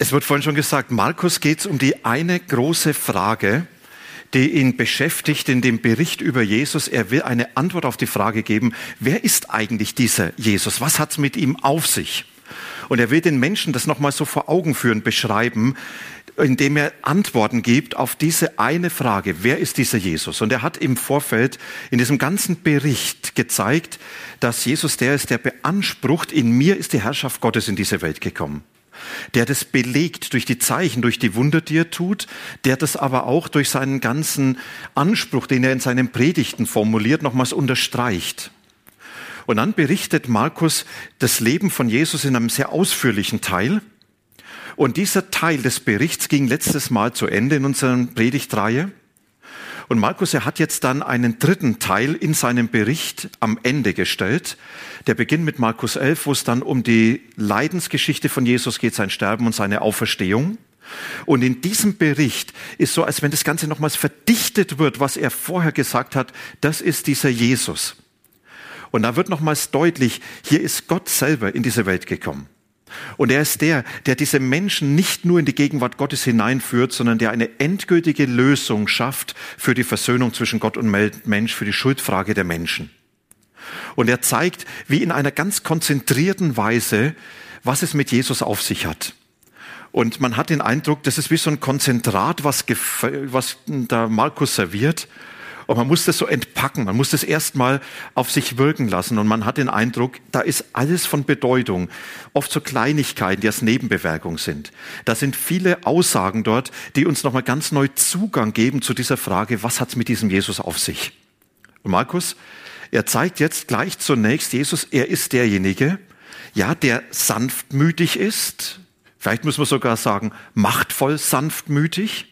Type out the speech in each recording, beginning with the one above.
Es wird vorhin schon gesagt, Markus geht es um die eine große Frage, die ihn beschäftigt in dem Bericht über Jesus. Er will eine Antwort auf die Frage geben, wer ist eigentlich dieser Jesus? Was hat es mit ihm auf sich? Und er will den Menschen das nochmal so vor Augen führen, beschreiben, indem er Antworten gibt auf diese eine Frage, wer ist dieser Jesus? Und er hat im Vorfeld in diesem ganzen Bericht gezeigt, dass Jesus der ist, der beansprucht, in mir ist die Herrschaft Gottes in diese Welt gekommen der das belegt durch die Zeichen, durch die Wunder, die er tut, der das aber auch durch seinen ganzen Anspruch, den er in seinen Predigten formuliert, nochmals unterstreicht. Und dann berichtet Markus das Leben von Jesus in einem sehr ausführlichen Teil. Und dieser Teil des Berichts ging letztes Mal zu Ende in unserer Predigtreihe. Und Markus, er hat jetzt dann einen dritten Teil in seinem Bericht am Ende gestellt. Der beginnt mit Markus 11, wo es dann um die Leidensgeschichte von Jesus geht, sein Sterben und seine Auferstehung. Und in diesem Bericht ist so, als wenn das Ganze nochmals verdichtet wird, was er vorher gesagt hat, das ist dieser Jesus. Und da wird nochmals deutlich, hier ist Gott selber in diese Welt gekommen. Und er ist der, der diese Menschen nicht nur in die Gegenwart Gottes hineinführt, sondern der eine endgültige Lösung schafft für die Versöhnung zwischen Gott und Mensch, für die Schuldfrage der Menschen. Und er zeigt, wie in einer ganz konzentrierten Weise, was es mit Jesus auf sich hat. Und man hat den Eindruck, das ist wie so ein Konzentrat, was, was da Markus serviert. Und man muss das so entpacken, man muss das erstmal auf sich wirken lassen. Und man hat den Eindruck, da ist alles von Bedeutung. Oft so Kleinigkeiten, die als Nebenbewerkung sind. Da sind viele Aussagen dort, die uns nochmal ganz neu Zugang geben zu dieser Frage, was hat es mit diesem Jesus auf sich? Und Markus, er zeigt jetzt gleich zunächst, Jesus, er ist derjenige, ja, der sanftmütig ist. Vielleicht muss man sogar sagen, machtvoll sanftmütig.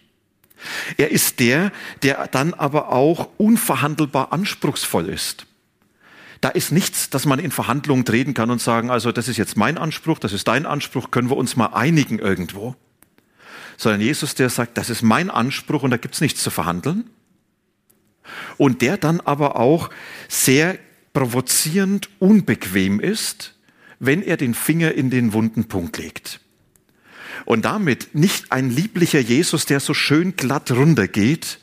Er ist der, der dann aber auch unverhandelbar anspruchsvoll ist. Da ist nichts, dass man in Verhandlungen treten kann und sagen, also das ist jetzt mein Anspruch, das ist dein Anspruch, können wir uns mal einigen irgendwo. Sondern Jesus, der sagt, das ist mein Anspruch und da gibt's nichts zu verhandeln. Und der dann aber auch sehr provozierend unbequem ist, wenn er den Finger in den wunden Punkt legt. Und damit nicht ein lieblicher Jesus, der so schön glatt runtergeht,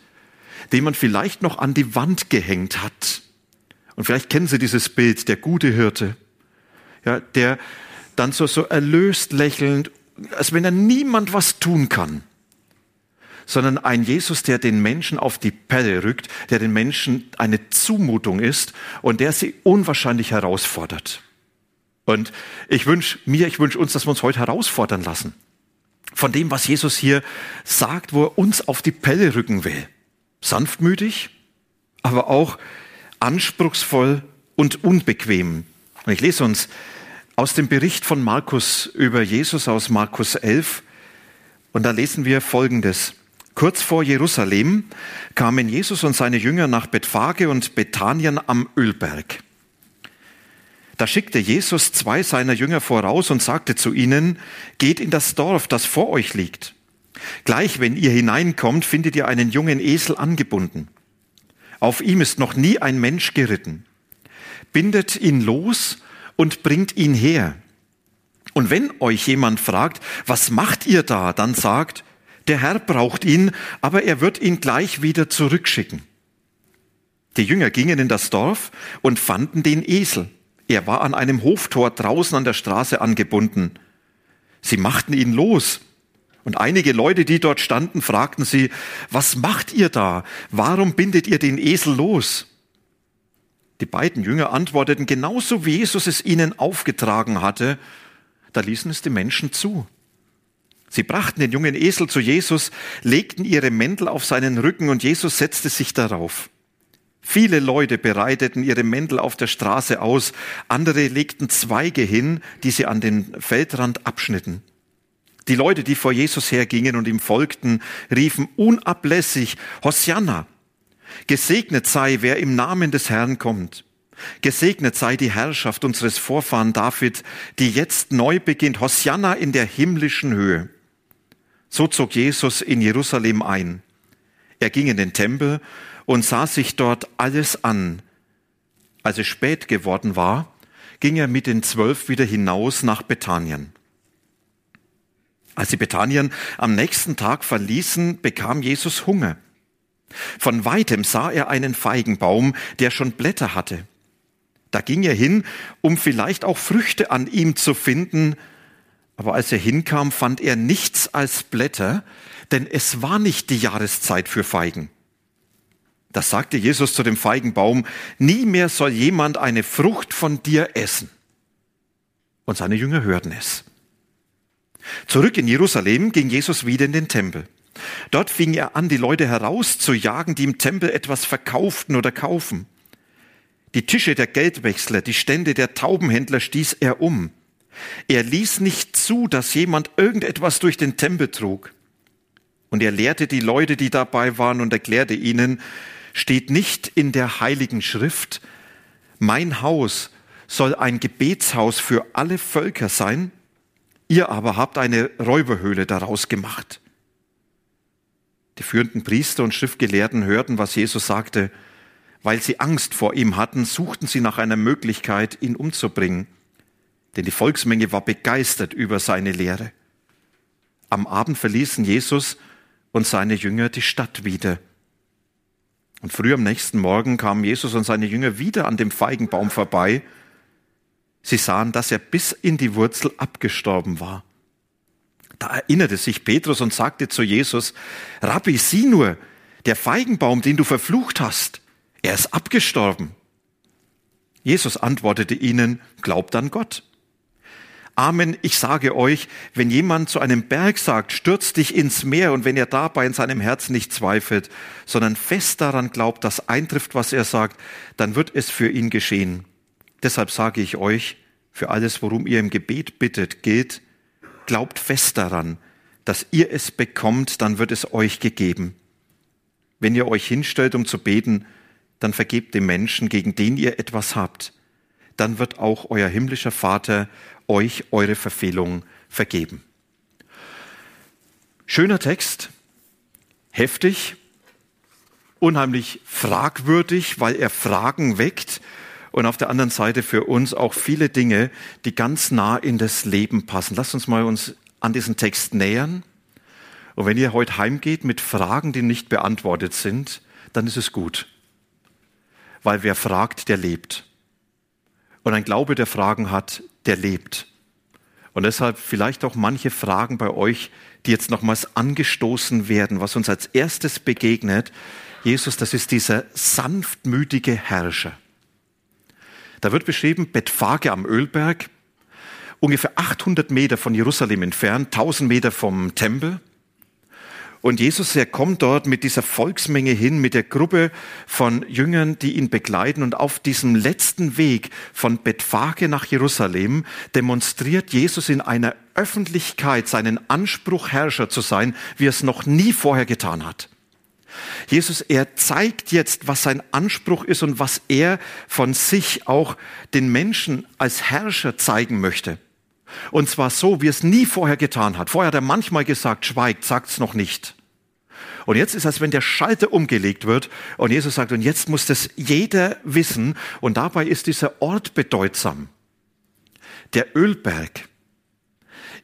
den man vielleicht noch an die Wand gehängt hat. Und vielleicht kennen Sie dieses Bild, der gute Hirte, ja, der dann so, so erlöst lächelnd, als wenn er niemand was tun kann, sondern ein Jesus, der den Menschen auf die Pelle rückt, der den Menschen eine Zumutung ist und der sie unwahrscheinlich herausfordert. Und ich wünsche mir, ich wünsche uns, dass wir uns heute herausfordern lassen von dem, was Jesus hier sagt, wo er uns auf die Pelle rücken will. Sanftmütig, aber auch anspruchsvoll und unbequem. Und ich lese uns aus dem Bericht von Markus über Jesus aus Markus 11. Und da lesen wir Folgendes. Kurz vor Jerusalem kamen Jesus und seine Jünger nach Bethphage und Bethanien am Ölberg. Da schickte Jesus zwei seiner Jünger voraus und sagte zu ihnen, geht in das Dorf, das vor euch liegt. Gleich wenn ihr hineinkommt, findet ihr einen jungen Esel angebunden. Auf ihm ist noch nie ein Mensch geritten. Bindet ihn los und bringt ihn her. Und wenn euch jemand fragt, was macht ihr da, dann sagt, der Herr braucht ihn, aber er wird ihn gleich wieder zurückschicken. Die Jünger gingen in das Dorf und fanden den Esel er war an einem Hoftor draußen an der Straße angebunden. Sie machten ihn los. Und einige Leute, die dort standen, fragten sie, was macht ihr da? Warum bindet ihr den Esel los? Die beiden Jünger antworteten genauso, wie Jesus es ihnen aufgetragen hatte. Da ließen es die Menschen zu. Sie brachten den jungen Esel zu Jesus, legten ihre Mäntel auf seinen Rücken und Jesus setzte sich darauf. Viele Leute bereiteten ihre Mäntel auf der Straße aus, andere legten Zweige hin, die sie an den Feldrand abschnitten. Die Leute, die vor Jesus hergingen und ihm folgten, riefen unablässig, Hosianna, gesegnet sei, wer im Namen des Herrn kommt. Gesegnet sei die Herrschaft unseres Vorfahren David, die jetzt neu beginnt, Hosianna in der himmlischen Höhe. So zog Jesus in Jerusalem ein. Er ging in den Tempel und sah sich dort alles an. Als es spät geworden war, ging er mit den Zwölf wieder hinaus nach Bethanien. Als sie Bethanien am nächsten Tag verließen, bekam Jesus Hunger. Von weitem sah er einen Feigenbaum, der schon Blätter hatte. Da ging er hin, um vielleicht auch Früchte an ihm zu finden, aber als er hinkam, fand er nichts als Blätter, denn es war nicht die Jahreszeit für Feigen. Da sagte Jesus zu dem Feigenbaum, nie mehr soll jemand eine Frucht von dir essen. Und seine Jünger hörten es. Zurück in Jerusalem ging Jesus wieder in den Tempel. Dort fing er an, die Leute herauszujagen, die im Tempel etwas verkauften oder kaufen. Die Tische der Geldwechsler, die Stände der Taubenhändler stieß er um. Er ließ nicht zu, dass jemand irgendetwas durch den Tempel trug. Und er lehrte die Leute, die dabei waren, und erklärte ihnen, steht nicht in der heiligen Schrift, mein Haus soll ein Gebetshaus für alle Völker sein? Ihr aber habt eine Räuberhöhle daraus gemacht. Die führenden Priester und Schriftgelehrten hörten, was Jesus sagte. Weil sie Angst vor ihm hatten, suchten sie nach einer Möglichkeit, ihn umzubringen. Denn die Volksmenge war begeistert über seine Lehre. Am Abend verließen Jesus und seine Jünger die Stadt wieder. Und früh am nächsten Morgen kamen Jesus und seine Jünger wieder an dem Feigenbaum vorbei Sie sahen, dass er bis in die Wurzel abgestorben war. Da erinnerte sich Petrus und sagte zu Jesus, Rabbi, sieh nur, der Feigenbaum, den du verflucht hast, er ist abgestorben. Jesus antwortete ihnen, glaubt an Gott. Amen, ich sage euch, wenn jemand zu einem Berg sagt, stürz dich ins Meer, und wenn er dabei in seinem Herzen nicht zweifelt, sondern fest daran glaubt, dass eintrifft, was er sagt, dann wird es für ihn geschehen. Deshalb sage ich euch, für alles, worum ihr im Gebet bittet, gilt, glaubt fest daran, dass ihr es bekommt, dann wird es euch gegeben. Wenn ihr euch hinstellt, um zu beten, dann vergebt dem Menschen, gegen den ihr etwas habt. Dann wird auch euer himmlischer Vater euch eure Verfehlungen vergeben. Schöner Text, heftig, unheimlich fragwürdig, weil er Fragen weckt, und auf der anderen Seite für uns auch viele Dinge, die ganz nah in das Leben passen. Lasst uns mal uns an diesen Text nähern. Und wenn ihr heute heimgeht mit Fragen, die nicht beantwortet sind, dann ist es gut. Weil wer fragt, der lebt. Und ein Glaube, der Fragen hat, der lebt. Und deshalb vielleicht auch manche Fragen bei euch, die jetzt nochmals angestoßen werden, was uns als erstes begegnet. Jesus, das ist dieser sanftmütige Herrscher. Da wird beschrieben, Bethphage am Ölberg, ungefähr 800 Meter von Jerusalem entfernt, 1000 Meter vom Tempel. Und Jesus, er kommt dort mit dieser Volksmenge hin, mit der Gruppe von Jüngern, die ihn begleiten. Und auf diesem letzten Weg von Bethphage nach Jerusalem demonstriert Jesus in einer Öffentlichkeit seinen Anspruch, Herrscher zu sein, wie er es noch nie vorher getan hat. Jesus, er zeigt jetzt, was sein Anspruch ist und was er von sich auch den Menschen als Herrscher zeigen möchte. Und zwar so, wie es nie vorher getan hat. Vorher hat er manchmal gesagt, schweigt, sagt's noch nicht. Und jetzt ist es, als wenn der Schalter umgelegt wird und Jesus sagt, und jetzt muss das jeder wissen. Und dabei ist dieser Ort bedeutsam. Der Ölberg.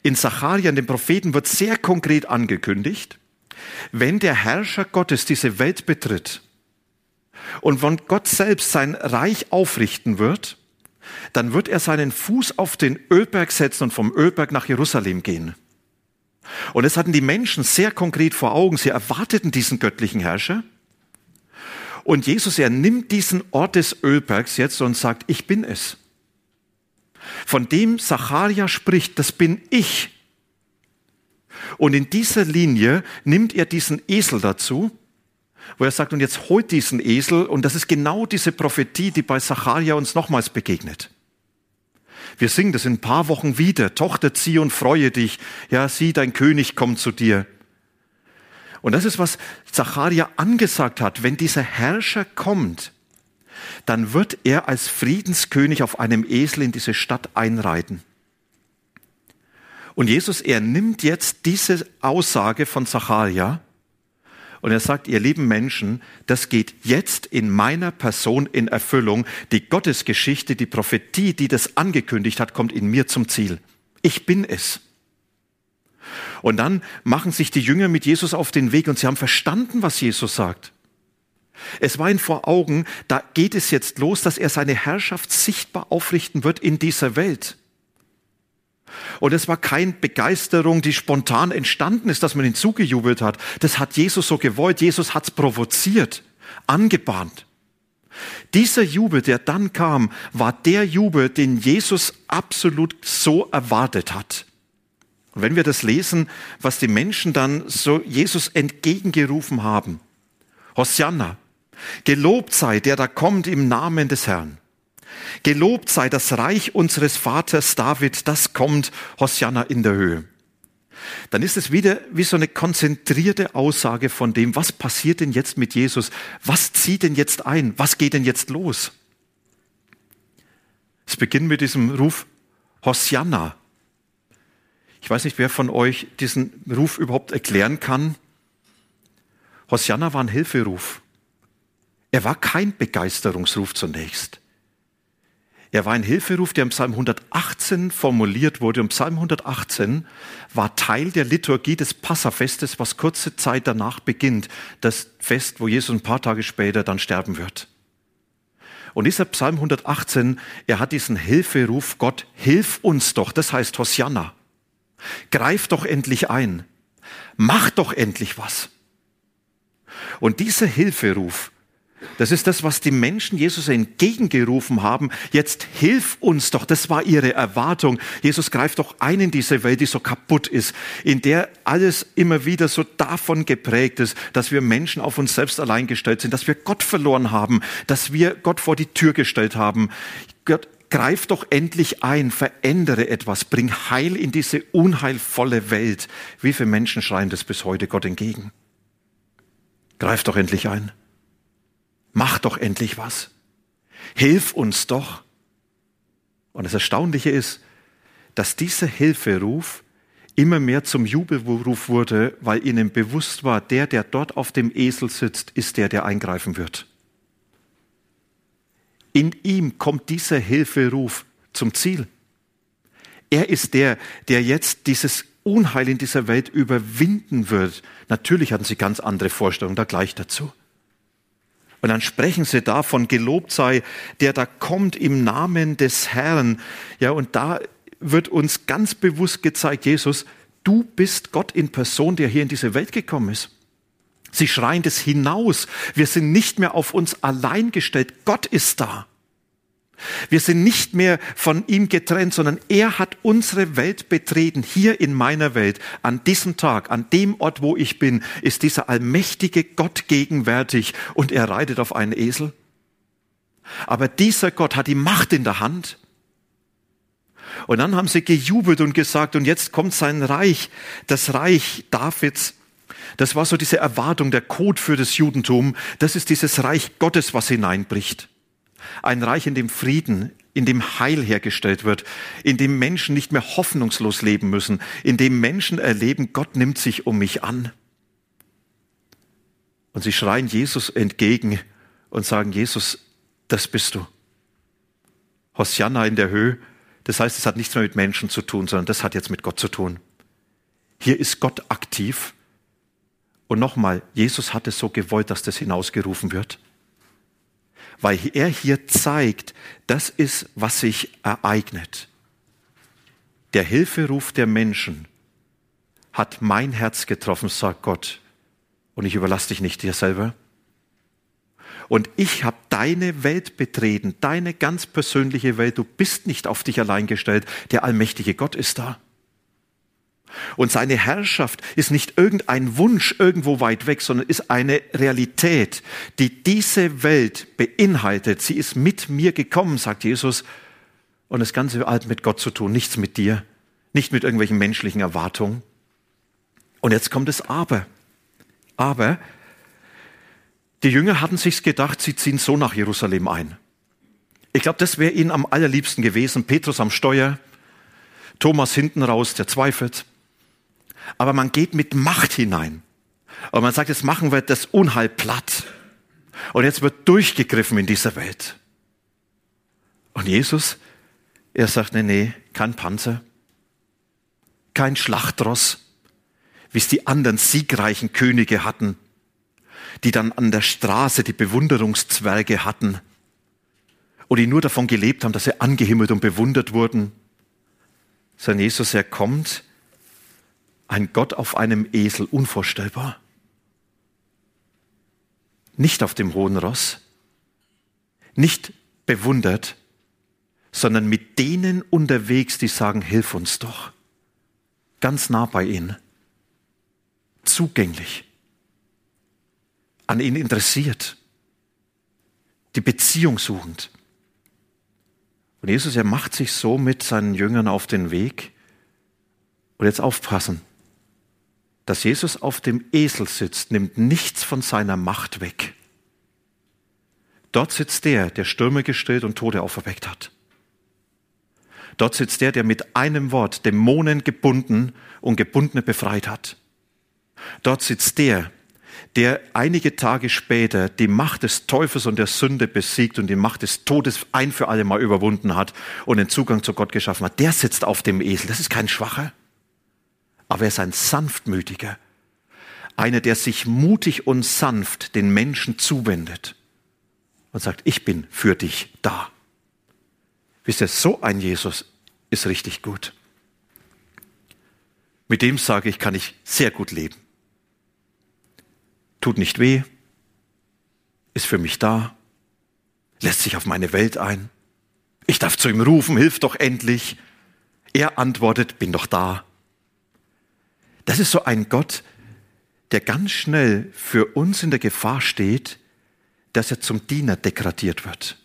In Sacharien, dem Propheten, wird sehr konkret angekündigt. Wenn der Herrscher Gottes diese Welt betritt und wenn Gott selbst sein Reich aufrichten wird, dann wird er seinen Fuß auf den Ölberg setzen und vom Ölberg nach Jerusalem gehen. Und das hatten die Menschen sehr konkret vor Augen. Sie erwarteten diesen göttlichen Herrscher. Und Jesus, er nimmt diesen Ort des Ölbergs jetzt und sagt, ich bin es. Von dem Zacharia spricht, das bin ich. Und in dieser Linie nimmt er diesen Esel dazu, wo er sagt, und jetzt holt diesen Esel, und das ist genau diese Prophetie, die bei Zacharia uns nochmals begegnet. Wir singen das in ein paar Wochen wieder. Tochter, zieh und freue dich. Ja, sieh, dein König kommt zu dir. Und das ist, was Zacharia angesagt hat. Wenn dieser Herrscher kommt, dann wird er als Friedenskönig auf einem Esel in diese Stadt einreiten. Und Jesus, er nimmt jetzt diese Aussage von Zacharia und er sagt, ihr lieben Menschen, das geht jetzt in meiner Person in Erfüllung. Die Gottesgeschichte, die Prophetie, die das angekündigt hat, kommt in mir zum Ziel. Ich bin es. Und dann machen sich die Jünger mit Jesus auf den Weg und sie haben verstanden, was Jesus sagt. Es war ihnen vor Augen, da geht es jetzt los, dass er seine Herrschaft sichtbar aufrichten wird in dieser Welt. Und es war keine Begeisterung, die spontan entstanden ist, dass man ihn zugejubelt hat. Das hat Jesus so gewollt. Jesus hat's provoziert, angebahnt. Dieser Jubel, der dann kam, war der Jubel, den Jesus absolut so erwartet hat. Und wenn wir das lesen, was die Menschen dann so Jesus entgegengerufen haben, Hosianna, gelobt sei der da kommt im Namen des Herrn. Gelobt sei das Reich unseres Vaters David, das kommt, Hosianna in der Höhe. Dann ist es wieder wie so eine konzentrierte Aussage von dem, was passiert denn jetzt mit Jesus? Was zieht denn jetzt ein? Was geht denn jetzt los? Es beginnt mit diesem Ruf Hosianna. Ich weiß nicht, wer von euch diesen Ruf überhaupt erklären kann. Hosianna war ein Hilferuf. Er war kein Begeisterungsruf zunächst. Er war ein Hilferuf, der im Psalm 118 formuliert wurde. Und Psalm 118 war Teil der Liturgie des Passafestes, was kurze Zeit danach beginnt. Das Fest, wo Jesus ein paar Tage später dann sterben wird. Und dieser Psalm 118, er hat diesen Hilferuf, Gott, hilf uns doch. Das heißt Hosianna. Greif doch endlich ein. Mach doch endlich was. Und dieser Hilferuf, das ist das, was die Menschen Jesus entgegengerufen haben. Jetzt hilf uns doch. Das war ihre Erwartung. Jesus greift doch ein in diese Welt, die so kaputt ist, in der alles immer wieder so davon geprägt ist, dass wir Menschen auf uns selbst allein gestellt sind, dass wir Gott verloren haben, dass wir Gott vor die Tür gestellt haben. Gott, greif doch endlich ein, verändere etwas, bring Heil in diese unheilvolle Welt. Wie viele Menschen schreien das bis heute Gott entgegen? Greif doch endlich ein. Mach doch endlich was. Hilf uns doch. Und das Erstaunliche ist, dass dieser Hilferuf immer mehr zum Jubelruf wurde, weil ihnen bewusst war, der, der dort auf dem Esel sitzt, ist der, der eingreifen wird. In ihm kommt dieser Hilferuf zum Ziel. Er ist der, der jetzt dieses Unheil in dieser Welt überwinden wird. Natürlich hatten sie ganz andere Vorstellungen da gleich dazu. Und dann sprechen sie davon, gelobt sei, der da kommt im Namen des Herrn. Ja, und da wird uns ganz bewusst gezeigt, Jesus, du bist Gott in Person, der hier in diese Welt gekommen ist. Sie schreien das hinaus. Wir sind nicht mehr auf uns allein gestellt. Gott ist da. Wir sind nicht mehr von ihm getrennt, sondern er hat unsere Welt betreten. Hier in meiner Welt, an diesem Tag, an dem Ort, wo ich bin, ist dieser allmächtige Gott gegenwärtig und er reitet auf einen Esel. Aber dieser Gott hat die Macht in der Hand. Und dann haben sie gejubelt und gesagt, und jetzt kommt sein Reich, das Reich Davids. Das war so diese Erwartung, der Code für das Judentum. Das ist dieses Reich Gottes, was hineinbricht. Ein Reich, in dem Frieden, in dem Heil hergestellt wird, in dem Menschen nicht mehr hoffnungslos leben müssen, in dem Menschen erleben, Gott nimmt sich um mich an. Und sie schreien Jesus entgegen und sagen, Jesus, das bist du. Hosianna in der Höhe, das heißt, es hat nichts mehr mit Menschen zu tun, sondern das hat jetzt mit Gott zu tun. Hier ist Gott aktiv. Und nochmal, Jesus hat es so gewollt, dass das hinausgerufen wird weil er hier zeigt, das ist, was sich ereignet. Der Hilferuf der Menschen hat mein Herz getroffen, sagt Gott, und ich überlasse dich nicht dir selber. Und ich habe deine Welt betreten, deine ganz persönliche Welt. Du bist nicht auf dich allein gestellt. Der allmächtige Gott ist da. Und seine Herrschaft ist nicht irgendein Wunsch irgendwo weit weg, sondern ist eine Realität, die diese Welt beinhaltet. Sie ist mit mir gekommen, sagt Jesus. Und das Ganze hat mit Gott zu tun, nichts mit dir, nicht mit irgendwelchen menschlichen Erwartungen. Und jetzt kommt das Aber. Aber die Jünger hatten sich gedacht, sie ziehen so nach Jerusalem ein. Ich glaube, das wäre ihnen am allerliebsten gewesen. Petrus am Steuer, Thomas hinten raus, der zweifelt. Aber man geht mit Macht hinein. Und man sagt, jetzt machen wir das Unheil platt. Und jetzt wird durchgegriffen in dieser Welt. Und Jesus, er sagt, nee, nee, kein Panzer, kein Schlachtross, wie es die anderen siegreichen Könige hatten, die dann an der Straße die Bewunderungszwerge hatten und die nur davon gelebt haben, dass sie angehimmelt und bewundert wurden. Sein Jesus, er kommt, ein Gott auf einem Esel, unvorstellbar. Nicht auf dem hohen Ross, nicht bewundert, sondern mit denen unterwegs, die sagen, hilf uns doch. Ganz nah bei ihnen. Zugänglich. An ihnen interessiert. Die Beziehung suchend. Und Jesus, er macht sich so mit seinen Jüngern auf den Weg. Und jetzt aufpassen. Dass Jesus auf dem Esel sitzt, nimmt nichts von seiner Macht weg. Dort sitzt der, der Stürme gestillt und Tode auferweckt hat. Dort sitzt der, der mit einem Wort Dämonen gebunden und Gebundene befreit hat. Dort sitzt der, der einige Tage später die Macht des Teufels und der Sünde besiegt und die Macht des Todes ein für alle Mal überwunden hat und den Zugang zu Gott geschaffen hat. Der sitzt auf dem Esel. Das ist kein Schwacher, aber er ist ein sanftmütiger. Einer, der sich mutig und sanft den Menschen zuwendet und sagt, ich bin für dich da. Wisst ihr, so ein Jesus ist richtig gut. Mit dem sage ich, kann ich sehr gut leben. Tut nicht weh, ist für mich da, lässt sich auf meine Welt ein. Ich darf zu ihm rufen, hilf doch endlich. Er antwortet, bin doch da. Das ist so ein Gott, der ganz schnell für uns in der Gefahr steht, dass er zum Diener degradiert wird.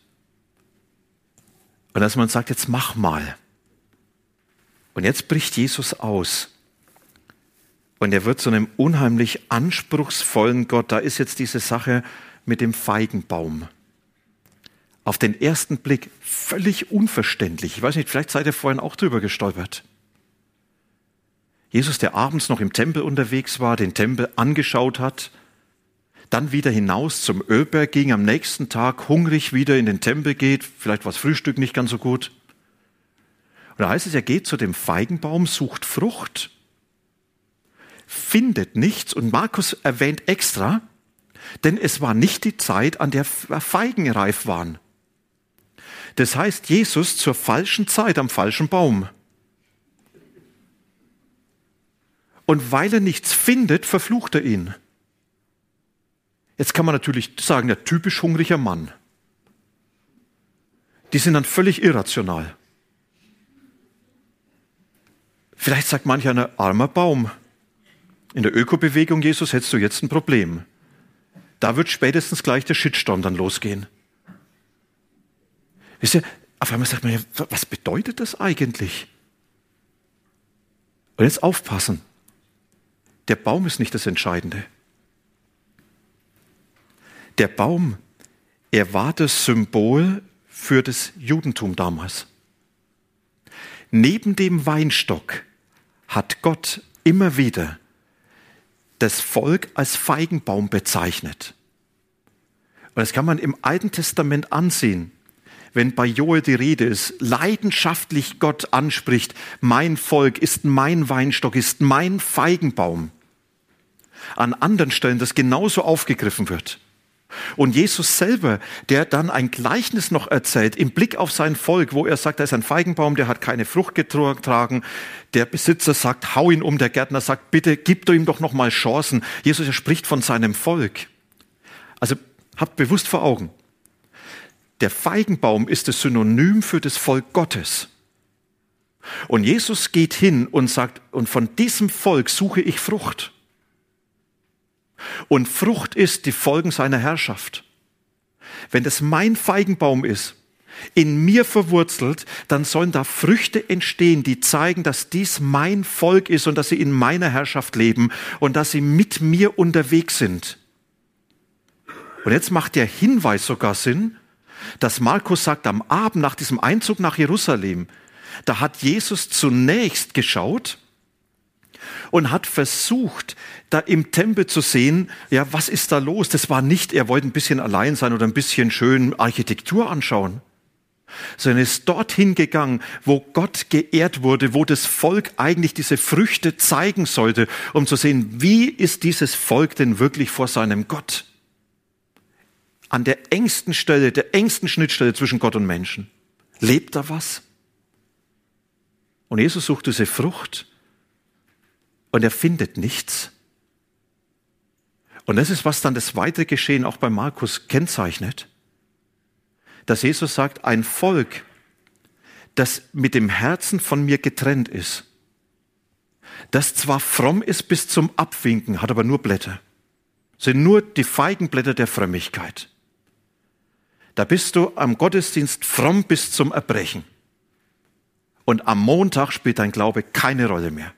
Und dass man sagt, jetzt mach mal. Und jetzt bricht Jesus aus. Und er wird zu einem unheimlich anspruchsvollen Gott. Da ist jetzt diese Sache mit dem Feigenbaum. Auf den ersten Blick völlig unverständlich. Ich weiß nicht, vielleicht seid ihr vorhin auch drüber gestolpert. Jesus, der abends noch im Tempel unterwegs war, den Tempel angeschaut hat, dann wieder hinaus zum Ölberg ging, am nächsten Tag hungrig wieder in den Tempel geht, vielleicht war das Frühstück nicht ganz so gut. Und da heißt es, er geht zu dem Feigenbaum, sucht Frucht, findet nichts und Markus erwähnt extra, denn es war nicht die Zeit, an der Feigen reif waren. Das heißt, Jesus zur falschen Zeit am falschen Baum. Und weil er nichts findet, verflucht er ihn. Jetzt kann man natürlich sagen, der typisch hungriger Mann. Die sind dann völlig irrational. Vielleicht sagt manch einer, armer Baum. In der Ökobewegung, Jesus, hättest du jetzt ein Problem. Da wird spätestens gleich der Shitstorm dann losgehen. Wisst ihr, auf einmal sagt man, was bedeutet das eigentlich? Und jetzt aufpassen. Der Baum ist nicht das Entscheidende. Der Baum, er war das Symbol für das Judentum damals. Neben dem Weinstock hat Gott immer wieder das Volk als Feigenbaum bezeichnet. Und das kann man im Alten Testament ansehen, wenn bei Joel die Rede ist, leidenschaftlich Gott anspricht, mein Volk ist mein Weinstock, ist mein Feigenbaum. An anderen Stellen das genauso aufgegriffen wird. Und Jesus selber, der dann ein Gleichnis noch erzählt im Blick auf sein Volk, wo er sagt, da ist ein Feigenbaum, der hat keine Frucht getragen. Der Besitzer sagt, hau ihn um. Der Gärtner sagt, bitte gib du ihm doch noch mal Chancen. Jesus, er spricht von seinem Volk. Also habt bewusst vor Augen. Der Feigenbaum ist das Synonym für das Volk Gottes. Und Jesus geht hin und sagt, und von diesem Volk suche ich Frucht. Und Frucht ist die Folgen seiner Herrschaft. Wenn das mein Feigenbaum ist, in mir verwurzelt, dann sollen da Früchte entstehen, die zeigen, dass dies mein Volk ist und dass sie in meiner Herrschaft leben und dass sie mit mir unterwegs sind. Und jetzt macht der Hinweis sogar Sinn, dass Markus sagt, am Abend nach diesem Einzug nach Jerusalem, da hat Jesus zunächst geschaut und hat versucht, da im Tempel zu sehen, ja, was ist da los? Das war nicht, er wollte ein bisschen allein sein oder ein bisschen schön Architektur anschauen, sondern ist dorthin gegangen, wo Gott geehrt wurde, wo das Volk eigentlich diese Früchte zeigen sollte, um zu sehen, wie ist dieses Volk denn wirklich vor seinem Gott? An der engsten Stelle, der engsten Schnittstelle zwischen Gott und Menschen. Lebt da was? Und Jesus sucht diese Frucht und er findet nichts. Und das ist, was dann das weitere Geschehen auch bei Markus kennzeichnet, dass Jesus sagt, ein Volk, das mit dem Herzen von mir getrennt ist, das zwar fromm ist bis zum Abwinken, hat aber nur Blätter, sind nur die Feigenblätter der Frömmigkeit. Da bist du am Gottesdienst fromm bis zum Erbrechen. Und am Montag spielt dein Glaube keine Rolle mehr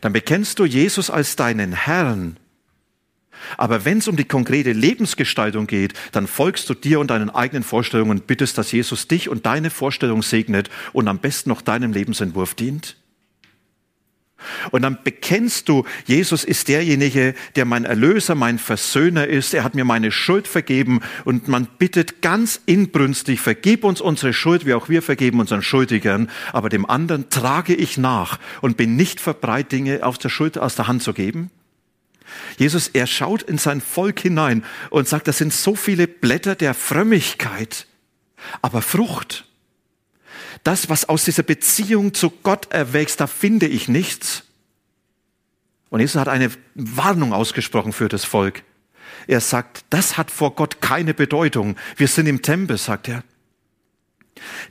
dann bekennst du Jesus als deinen Herrn. Aber wenn es um die konkrete Lebensgestaltung geht, dann folgst du dir und deinen eigenen Vorstellungen und bittest, dass Jesus dich und deine Vorstellung segnet und am besten noch deinem Lebensentwurf dient. Und dann bekennst du, Jesus ist derjenige, der mein Erlöser, mein Versöhner ist. Er hat mir meine Schuld vergeben und man bittet ganz inbrünstig, vergib uns unsere Schuld, wie auch wir vergeben unseren Schuldigern. Aber dem anderen trage ich nach und bin nicht verbreit, Dinge aus der Schuld aus der Hand zu geben. Jesus, er schaut in sein Volk hinein und sagt, das sind so viele Blätter der Frömmigkeit, aber Frucht das, was aus dieser Beziehung zu Gott erwächst, da finde ich nichts. Und Jesus hat eine Warnung ausgesprochen für das Volk. Er sagt, das hat vor Gott keine Bedeutung. Wir sind im Tempel, sagt er.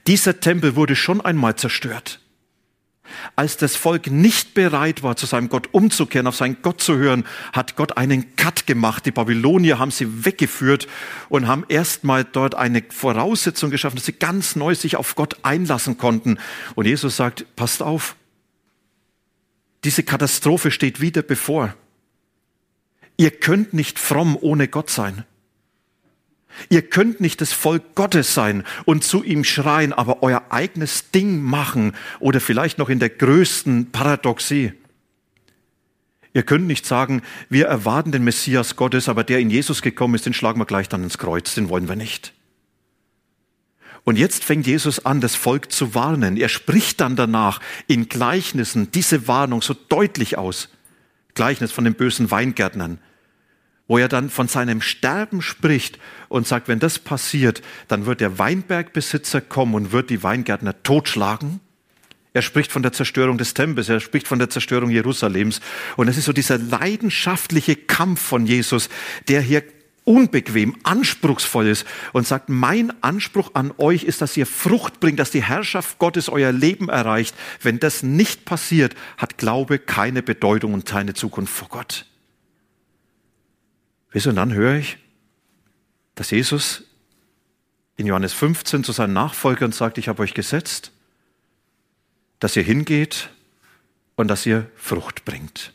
Dieser Tempel wurde schon einmal zerstört. Als das Volk nicht bereit war, zu seinem Gott umzukehren, auf seinen Gott zu hören, hat Gott einen Cut gemacht. Die Babylonier haben sie weggeführt und haben erstmal dort eine Voraussetzung geschaffen, dass sie ganz neu sich auf Gott einlassen konnten. Und Jesus sagt, passt auf. Diese Katastrophe steht wieder bevor. Ihr könnt nicht fromm ohne Gott sein. Ihr könnt nicht das Volk Gottes sein und zu ihm schreien, aber euer eigenes Ding machen oder vielleicht noch in der größten Paradoxie. Ihr könnt nicht sagen, wir erwarten den Messias Gottes, aber der in Jesus gekommen ist, den schlagen wir gleich dann ins Kreuz, den wollen wir nicht. Und jetzt fängt Jesus an, das Volk zu warnen. Er spricht dann danach in Gleichnissen diese Warnung so deutlich aus. Gleichnis von den bösen Weingärtnern wo er dann von seinem Sterben spricht und sagt, wenn das passiert, dann wird der Weinbergbesitzer kommen und wird die Weingärtner totschlagen. Er spricht von der Zerstörung des Tempels, er spricht von der Zerstörung Jerusalems. Und es ist so dieser leidenschaftliche Kampf von Jesus, der hier unbequem, anspruchsvoll ist und sagt, mein Anspruch an euch ist, dass ihr Frucht bringt, dass die Herrschaft Gottes euer Leben erreicht. Wenn das nicht passiert, hat Glaube keine Bedeutung und keine Zukunft vor Gott. Wisst und dann höre ich, dass Jesus in Johannes 15 zu seinen Nachfolgern sagt, ich habe euch gesetzt, dass ihr hingeht und dass ihr Frucht bringt.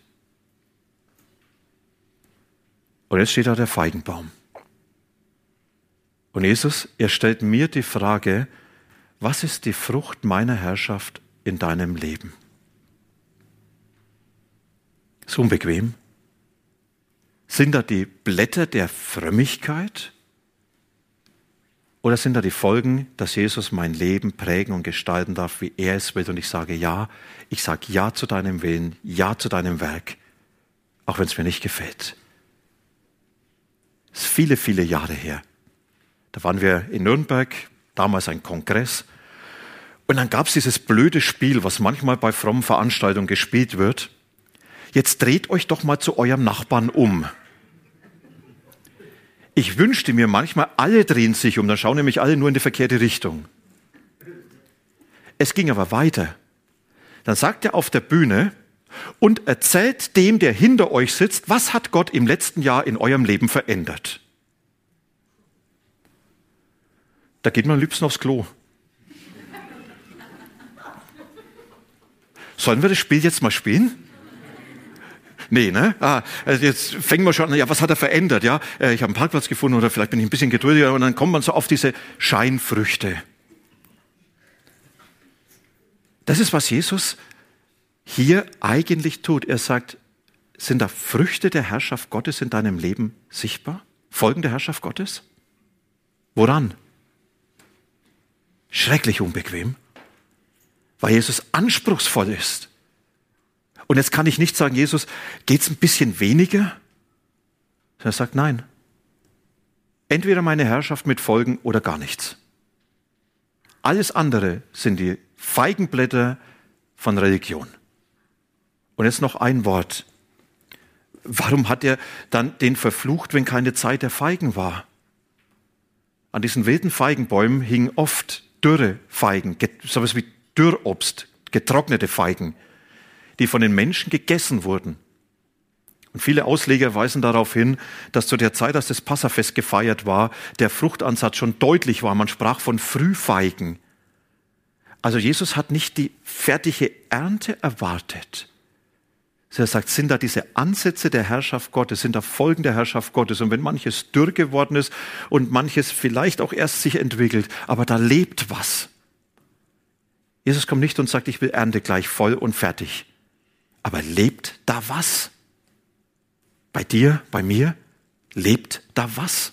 Und jetzt steht da der Feigenbaum. Und Jesus, er stellt mir die Frage, was ist die Frucht meiner Herrschaft in deinem Leben? Ist unbequem. Sind da die Blätter der Frömmigkeit? Oder sind da die Folgen, dass Jesus mein Leben prägen und gestalten darf, wie er es will? Und ich sage ja, ich sage ja zu deinem Willen, ja zu deinem Werk, auch wenn es mir nicht gefällt. Das ist viele, viele Jahre her. Da waren wir in Nürnberg, damals ein Kongress. Und dann gab es dieses blöde Spiel, was manchmal bei frommen Veranstaltungen gespielt wird. Jetzt dreht euch doch mal zu eurem Nachbarn um. Ich wünschte mir manchmal, alle drehen sich um, dann schauen nämlich alle nur in die verkehrte Richtung. Es ging aber weiter. Dann sagt er auf der Bühne und erzählt dem, der hinter euch sitzt, was hat Gott im letzten Jahr in eurem Leben verändert. Da geht man am liebsten aufs Klo. Sollen wir das Spiel jetzt mal spielen? Nee, ne? Ah, also jetzt fängt man schon an, ja, was hat er verändert? Ja, äh, ich habe einen Parkplatz gefunden oder vielleicht bin ich ein bisschen geduldiger und dann kommt man so auf diese Scheinfrüchte. Das ist, was Jesus hier eigentlich tut. Er sagt, sind da Früchte der Herrschaft Gottes in deinem Leben sichtbar? Folgen der Herrschaft Gottes? Woran? Schrecklich unbequem, weil Jesus anspruchsvoll ist. Und jetzt kann ich nicht sagen, Jesus, geht's ein bisschen weniger? Er sagt, nein. Entweder meine Herrschaft mit Folgen oder gar nichts. Alles andere sind die Feigenblätter von Religion. Und jetzt noch ein Wort. Warum hat er dann den verflucht, wenn keine Zeit der Feigen war? An diesen wilden Feigenbäumen hingen oft dürre Feigen, sowas wie Dürrobst, getrocknete Feigen, die von den Menschen gegessen wurden. Und viele Ausleger weisen darauf hin, dass zu der Zeit, als das Passafest gefeiert war, der Fruchtansatz schon deutlich war. Man sprach von Frühfeigen. Also Jesus hat nicht die fertige Ernte erwartet, er sagt, sind da diese Ansätze der Herrschaft Gottes, sind da Folgen der Herrschaft Gottes. Und wenn manches dürr geworden ist und manches vielleicht auch erst sich entwickelt, aber da lebt was. Jesus kommt nicht und sagt, ich will Ernte gleich voll und fertig. Aber lebt da was? Bei dir, bei mir? Lebt da was?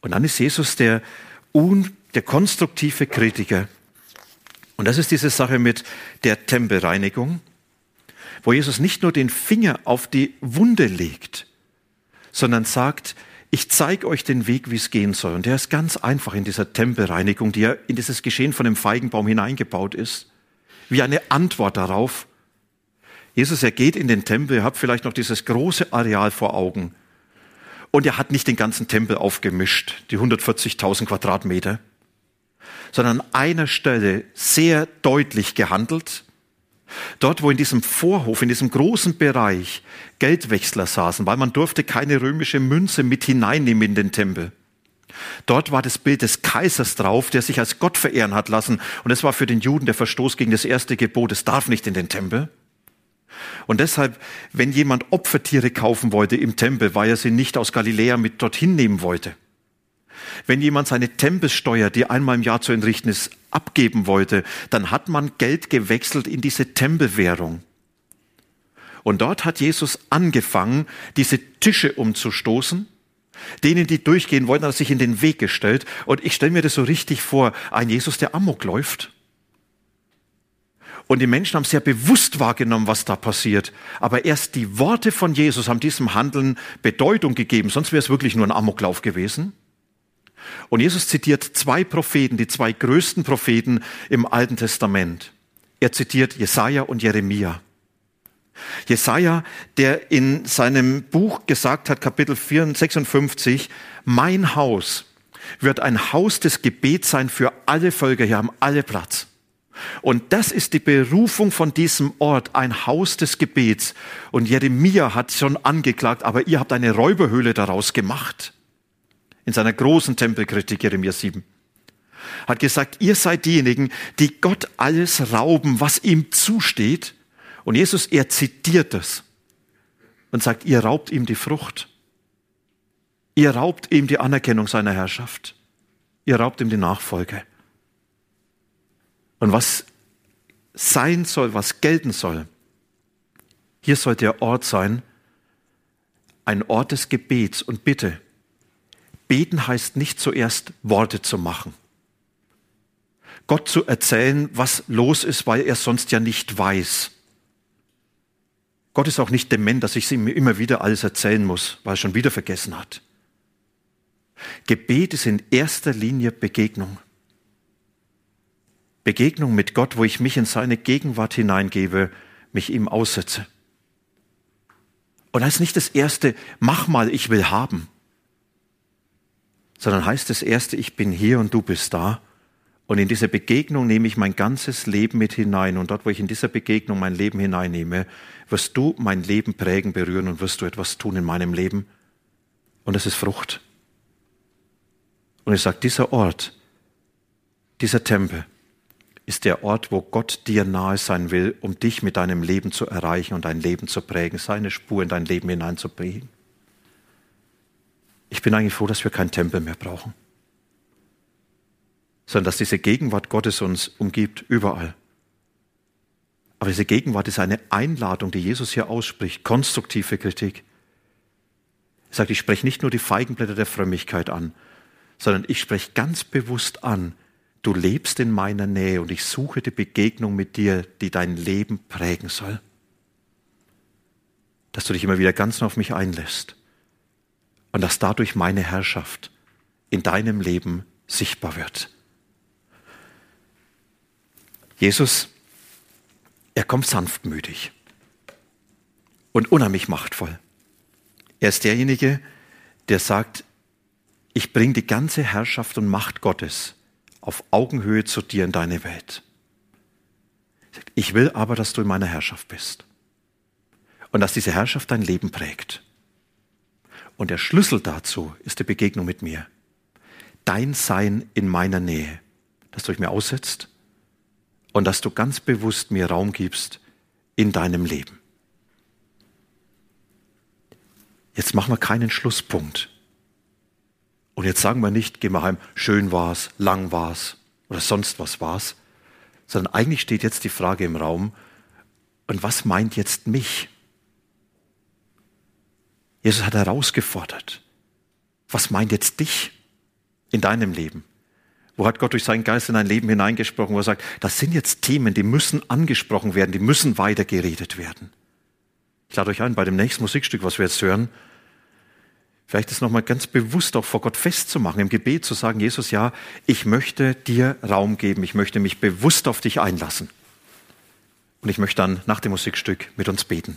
Und dann ist Jesus der, un, der konstruktive Kritiker. Und das ist diese Sache mit der Tempelreinigung wo Jesus nicht nur den Finger auf die Wunde legt, sondern sagt, ich zeige euch den Weg, wie es gehen soll. Und der ist ganz einfach in dieser Tempelreinigung, die ja in dieses Geschehen von dem Feigenbaum hineingebaut ist, wie eine Antwort darauf. Jesus, er geht in den Tempel, ihr habt vielleicht noch dieses große Areal vor Augen. Und er hat nicht den ganzen Tempel aufgemischt, die 140.000 Quadratmeter, sondern an einer Stelle sehr deutlich gehandelt Dort, wo in diesem Vorhof, in diesem großen Bereich Geldwechsler saßen, weil man durfte keine römische Münze mit hineinnehmen in den Tempel. Dort war das Bild des Kaisers drauf, der sich als Gott verehren hat lassen. Und es war für den Juden der Verstoß gegen das erste Gebot. Es darf nicht in den Tempel. Und deshalb, wenn jemand Opfertiere kaufen wollte im Tempel, weil er sie nicht aus Galiläa mit dorthin nehmen wollte, wenn jemand seine Tempelsteuer, die einmal im Jahr zu entrichten ist, abgeben wollte, dann hat man Geld gewechselt in diese Tempelwährung. Und dort hat Jesus angefangen, diese Tische umzustoßen. Denen, die durchgehen wollten, hat er sich in den Weg gestellt. Und ich stelle mir das so richtig vor, ein Jesus, der Amok läuft. Und die Menschen haben sehr bewusst wahrgenommen, was da passiert. Aber erst die Worte von Jesus haben diesem Handeln Bedeutung gegeben. Sonst wäre es wirklich nur ein Amoklauf gewesen. Und Jesus zitiert zwei Propheten, die zwei größten Propheten im Alten Testament. Er zitiert Jesaja und Jeremia. Jesaja, der in seinem Buch gesagt hat, Kapitel 56, mein Haus wird ein Haus des Gebets sein für alle Völker. Hier haben alle Platz. Und das ist die Berufung von diesem Ort, ein Haus des Gebets. Und Jeremia hat schon angeklagt, aber ihr habt eine Räuberhöhle daraus gemacht in seiner großen Tempelkritik Jeremia 7, hat gesagt, ihr seid diejenigen, die Gott alles rauben, was ihm zusteht. Und Jesus, er zitiert das und sagt, ihr raubt ihm die Frucht. Ihr raubt ihm die Anerkennung seiner Herrschaft. Ihr raubt ihm die Nachfolge. Und was sein soll, was gelten soll, hier soll der Ort sein, ein Ort des Gebets. Und bitte, Beten heißt nicht zuerst Worte zu machen. Gott zu erzählen, was los ist, weil er sonst ja nicht weiß. Gott ist auch nicht dement, dass ich ihm immer wieder alles erzählen muss, weil er schon wieder vergessen hat. Gebet ist in erster Linie Begegnung. Begegnung mit Gott, wo ich mich in seine Gegenwart hineingebe, mich ihm aussetze. Und ist nicht das erste, mach mal, ich will haben sondern heißt das erste, ich bin hier und du bist da. Und in diese Begegnung nehme ich mein ganzes Leben mit hinein. Und dort, wo ich in dieser Begegnung mein Leben hineinnehme, wirst du mein Leben prägen, berühren und wirst du etwas tun in meinem Leben. Und es ist Frucht. Und ich sage, dieser Ort, dieser Tempel ist der Ort, wo Gott dir nahe sein will, um dich mit deinem Leben zu erreichen und dein Leben zu prägen, seine Spur in dein Leben hineinzubringen. Ich bin eigentlich froh, dass wir keinen Tempel mehr brauchen, sondern dass diese Gegenwart Gottes uns umgibt, überall. Aber diese Gegenwart ist eine Einladung, die Jesus hier ausspricht, konstruktive Kritik. Er sagt, ich spreche nicht nur die Feigenblätter der Frömmigkeit an, sondern ich spreche ganz bewusst an, du lebst in meiner Nähe und ich suche die Begegnung mit dir, die dein Leben prägen soll. Dass du dich immer wieder ganz auf mich einlässt und dass dadurch meine Herrschaft in deinem Leben sichtbar wird. Jesus er kommt sanftmütig und unheimlich machtvoll. Er ist derjenige, der sagt, ich bringe die ganze Herrschaft und Macht Gottes auf Augenhöhe zu dir in deine Welt. Ich will aber, dass du in meiner Herrschaft bist und dass diese Herrschaft dein Leben prägt. Und der Schlüssel dazu ist die Begegnung mit mir. Dein Sein in meiner Nähe, dass du dich mir aussetzt und dass du ganz bewusst mir Raum gibst in deinem Leben. Jetzt machen wir keinen Schlusspunkt. Und jetzt sagen wir nicht, gehen wir heim, schön war's, lang war's oder sonst was war's, sondern eigentlich steht jetzt die Frage im Raum, und was meint jetzt mich? Jesus hat herausgefordert, was meint jetzt dich in deinem Leben? Wo hat Gott durch seinen Geist in dein Leben hineingesprochen, wo er sagt, das sind jetzt Themen, die müssen angesprochen werden, die müssen weitergeredet werden. Ich lade euch ein, bei dem nächsten Musikstück, was wir jetzt hören, vielleicht das nochmal ganz bewusst auch vor Gott festzumachen, im Gebet zu sagen, Jesus, ja, ich möchte dir Raum geben, ich möchte mich bewusst auf dich einlassen. Und ich möchte dann nach dem Musikstück mit uns beten.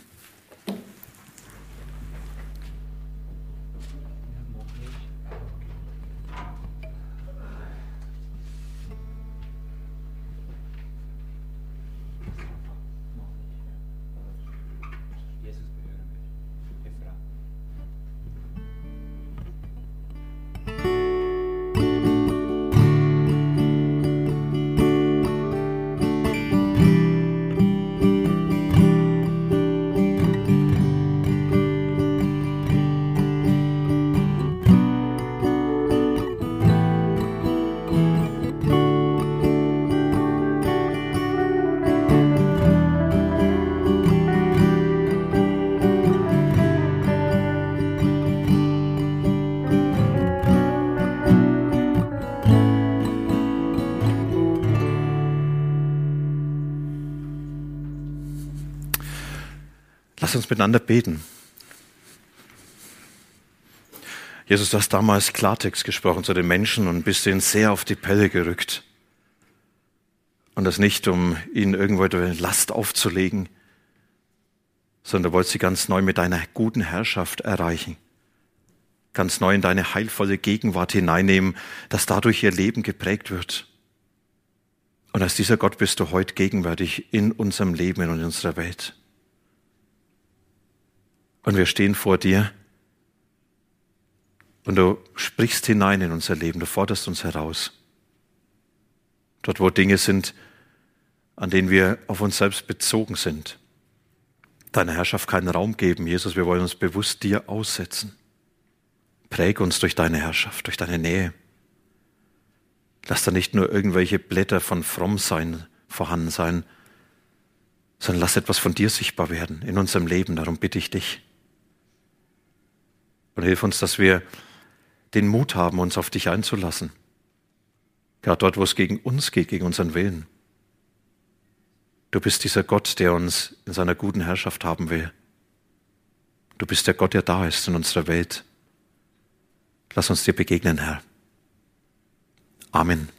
Uns miteinander beten. Jesus, du hast damals Klartext gesprochen zu den Menschen und bist ihnen sehr auf die Pelle gerückt. Und das nicht, um ihnen irgendwo eine Last aufzulegen, sondern du wolltest sie ganz neu mit deiner guten Herrschaft erreichen. Ganz neu in deine heilvolle Gegenwart hineinnehmen, dass dadurch ihr Leben geprägt wird. Und als dieser Gott bist du heute gegenwärtig in unserem Leben und in unserer Welt. Und wir stehen vor dir und du sprichst hinein in unser Leben, du forderst uns heraus. Dort, wo Dinge sind, an denen wir auf uns selbst bezogen sind. Deiner Herrschaft keinen Raum geben, Jesus, wir wollen uns bewusst dir aussetzen. Präge uns durch deine Herrschaft, durch deine Nähe. Lass da nicht nur irgendwelche Blätter von Frommsein vorhanden sein, sondern lass etwas von dir sichtbar werden in unserem Leben. Darum bitte ich dich. Und hilf uns, dass wir den Mut haben, uns auf dich einzulassen. Gerade dort, wo es gegen uns geht, gegen unseren Willen. Du bist dieser Gott, der uns in seiner guten Herrschaft haben will. Du bist der Gott, der da ist in unserer Welt. Lass uns dir begegnen, Herr. Amen.